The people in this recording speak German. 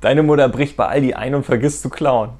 Deine Mutter bricht bei Aldi ein und vergisst zu klauen.